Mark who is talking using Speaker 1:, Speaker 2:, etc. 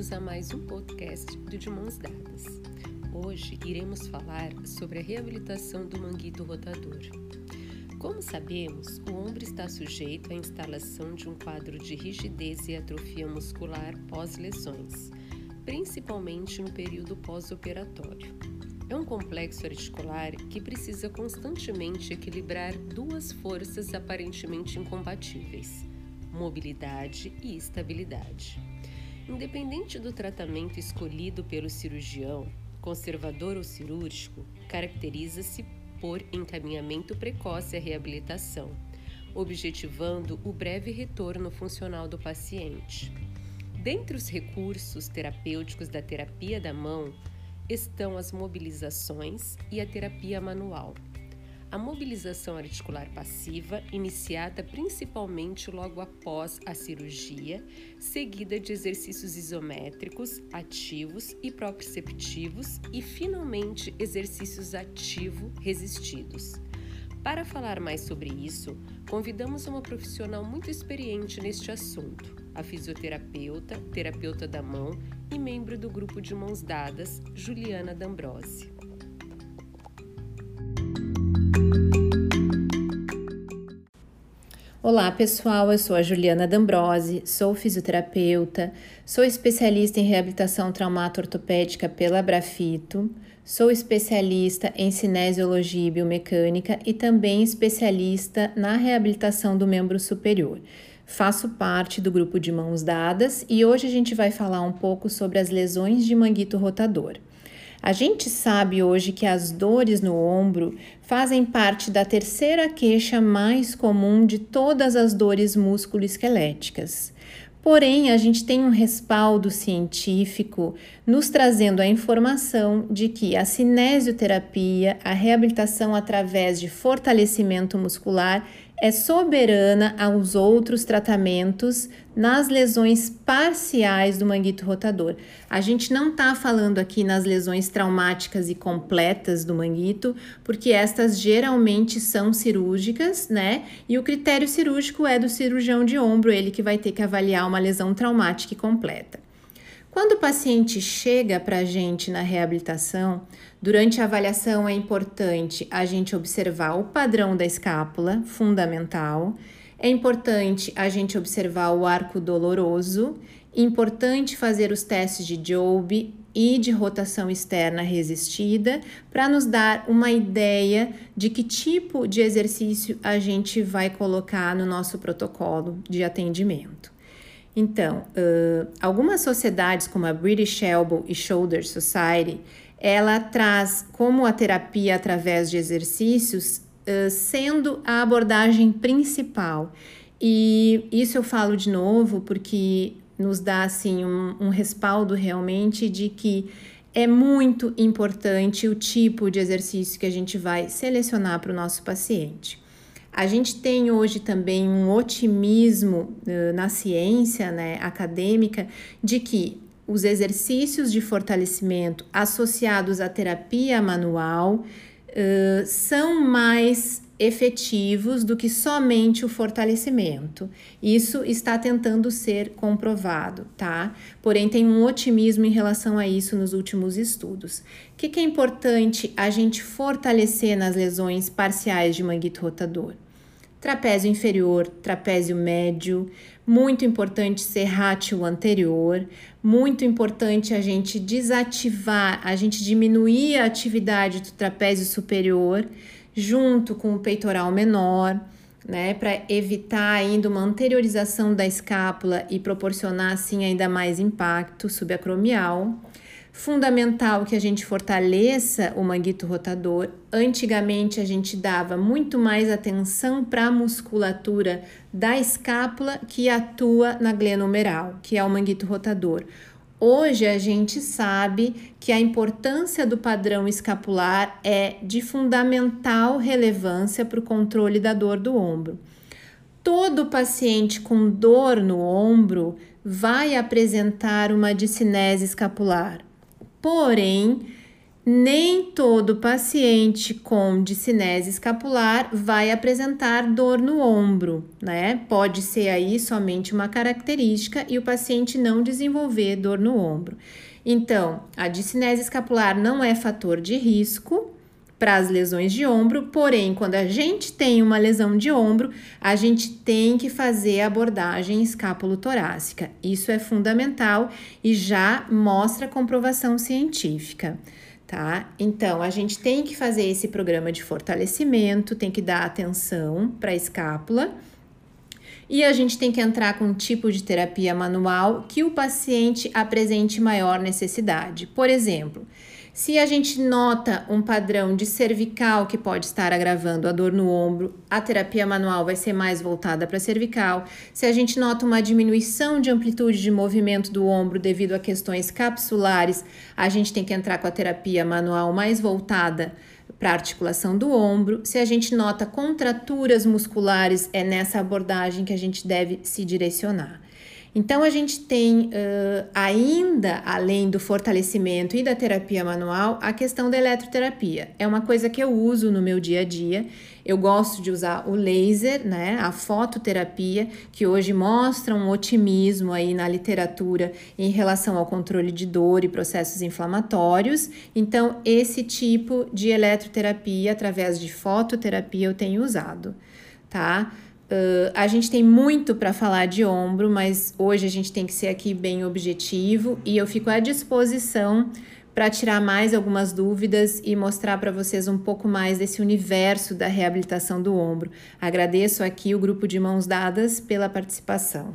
Speaker 1: bem-vindos a mais um podcast do De Mãos Dadas. Hoje iremos falar sobre a reabilitação do manguito rotador. Como sabemos, o ombro está sujeito à instalação de um quadro de rigidez e atrofia muscular pós-lesões, principalmente no período pós-operatório. É um complexo articular que precisa constantemente equilibrar duas forças aparentemente incompatíveis: mobilidade e estabilidade. Independente do tratamento escolhido pelo cirurgião, conservador ou cirúrgico, caracteriza-se por encaminhamento precoce à reabilitação, objetivando o breve retorno funcional do paciente. Dentre os recursos terapêuticos da terapia da mão estão as mobilizações e a terapia manual. A mobilização articular passiva, iniciada principalmente logo após a cirurgia, seguida de exercícios isométricos, ativos e proprioceptivos e, finalmente, exercícios ativo-resistidos. Para falar mais sobre isso, convidamos uma profissional muito experiente neste assunto, a fisioterapeuta, terapeuta da mão e membro do grupo de mãos dadas, Juliana D'Ambrose.
Speaker 2: Olá pessoal, eu sou a Juliana D'Ambrose, sou fisioterapeuta, sou especialista em reabilitação traumato-ortopédica pela Brafito, sou especialista em cinesiologia e biomecânica e também especialista na reabilitação do membro superior. Faço parte do grupo de mãos dadas e hoje a gente vai falar um pouco sobre as lesões de manguito rotador. A gente sabe hoje que as dores no ombro fazem parte da terceira queixa mais comum de todas as dores musculoesqueléticas. Porém, a gente tem um respaldo científico nos trazendo a informação de que a cinesioterapia, a reabilitação através de fortalecimento muscular, é soberana aos outros tratamentos nas lesões parciais do manguito rotador. A gente não está falando aqui nas lesões traumáticas e completas do manguito, porque estas geralmente são cirúrgicas, né? E o critério cirúrgico é do cirurgião de ombro, ele que vai ter que avaliar uma lesão traumática e completa. Quando o paciente chega para a gente na reabilitação, durante a avaliação é importante a gente observar o padrão da escápula, fundamental. É importante a gente observar o arco doloroso, importante fazer os testes de Job e de rotação externa resistida para nos dar uma ideia de que tipo de exercício a gente vai colocar no nosso protocolo de atendimento. Então, uh, algumas sociedades como a British Elbow e Shoulder Society, ela traz como a terapia através de exercícios uh, sendo a abordagem principal. E isso eu falo de novo porque nos dá assim um, um respaldo realmente de que é muito importante o tipo de exercício que a gente vai selecionar para o nosso paciente. A gente tem hoje também um otimismo uh, na ciência né, acadêmica de que os exercícios de fortalecimento associados à terapia manual uh, são mais efetivos do que somente o fortalecimento. Isso está tentando ser comprovado, tá? Porém, tem um otimismo em relação a isso nos últimos estudos. O que, que é importante a gente fortalecer nas lesões parciais de manguito rotador? Trapézio inferior, trapézio médio, muito importante ser rátio anterior, muito importante a gente desativar, a gente diminuir a atividade do trapézio superior junto com o peitoral menor, né, para evitar ainda uma anteriorização da escápula e proporcionar assim ainda mais impacto subacromial. Fundamental que a gente fortaleça o manguito rotador. Antigamente a gente dava muito mais atenção para a musculatura da escápula que atua na glenomeral, que é o manguito rotador. Hoje a gente sabe que a importância do padrão escapular é de fundamental relevância para o controle da dor do ombro. Todo paciente com dor no ombro vai apresentar uma discinese escapular. Porém, nem todo paciente com discinese escapular vai apresentar dor no ombro, né? Pode ser aí somente uma característica e o paciente não desenvolver dor no ombro. Então, a discinese escapular não é fator de risco para as lesões de ombro, porém, quando a gente tem uma lesão de ombro, a gente tem que fazer a abordagem escápulo-torácica. Isso é fundamental e já mostra comprovação científica. Tá? Então, a gente tem que fazer esse programa de fortalecimento, tem que dar atenção para a escápula e a gente tem que entrar com um tipo de terapia manual que o paciente apresente maior necessidade. Por exemplo, se a gente nota um padrão de cervical que pode estar agravando a dor no ombro, a terapia manual vai ser mais voltada para cervical. Se a gente nota uma diminuição de amplitude de movimento do ombro devido a questões capsulares, a gente tem que entrar com a terapia manual mais voltada para articulação do ombro. Se a gente nota contraturas musculares, é nessa abordagem que a gente deve se direcionar. Então, a gente tem uh, ainda, além do fortalecimento e da terapia manual, a questão da eletroterapia. É uma coisa que eu uso no meu dia a dia. Eu gosto de usar o laser, né, a fototerapia, que hoje mostra um otimismo aí na literatura em relação ao controle de dor e processos inflamatórios. Então, esse tipo de eletroterapia, através de fototerapia, eu tenho usado, tá? Uh, a gente tem muito para falar de ombro, mas hoje a gente tem que ser aqui bem objetivo e eu fico à disposição para tirar mais algumas dúvidas e mostrar para vocês um pouco mais desse universo da reabilitação do ombro. Agradeço aqui o grupo de mãos dadas pela participação.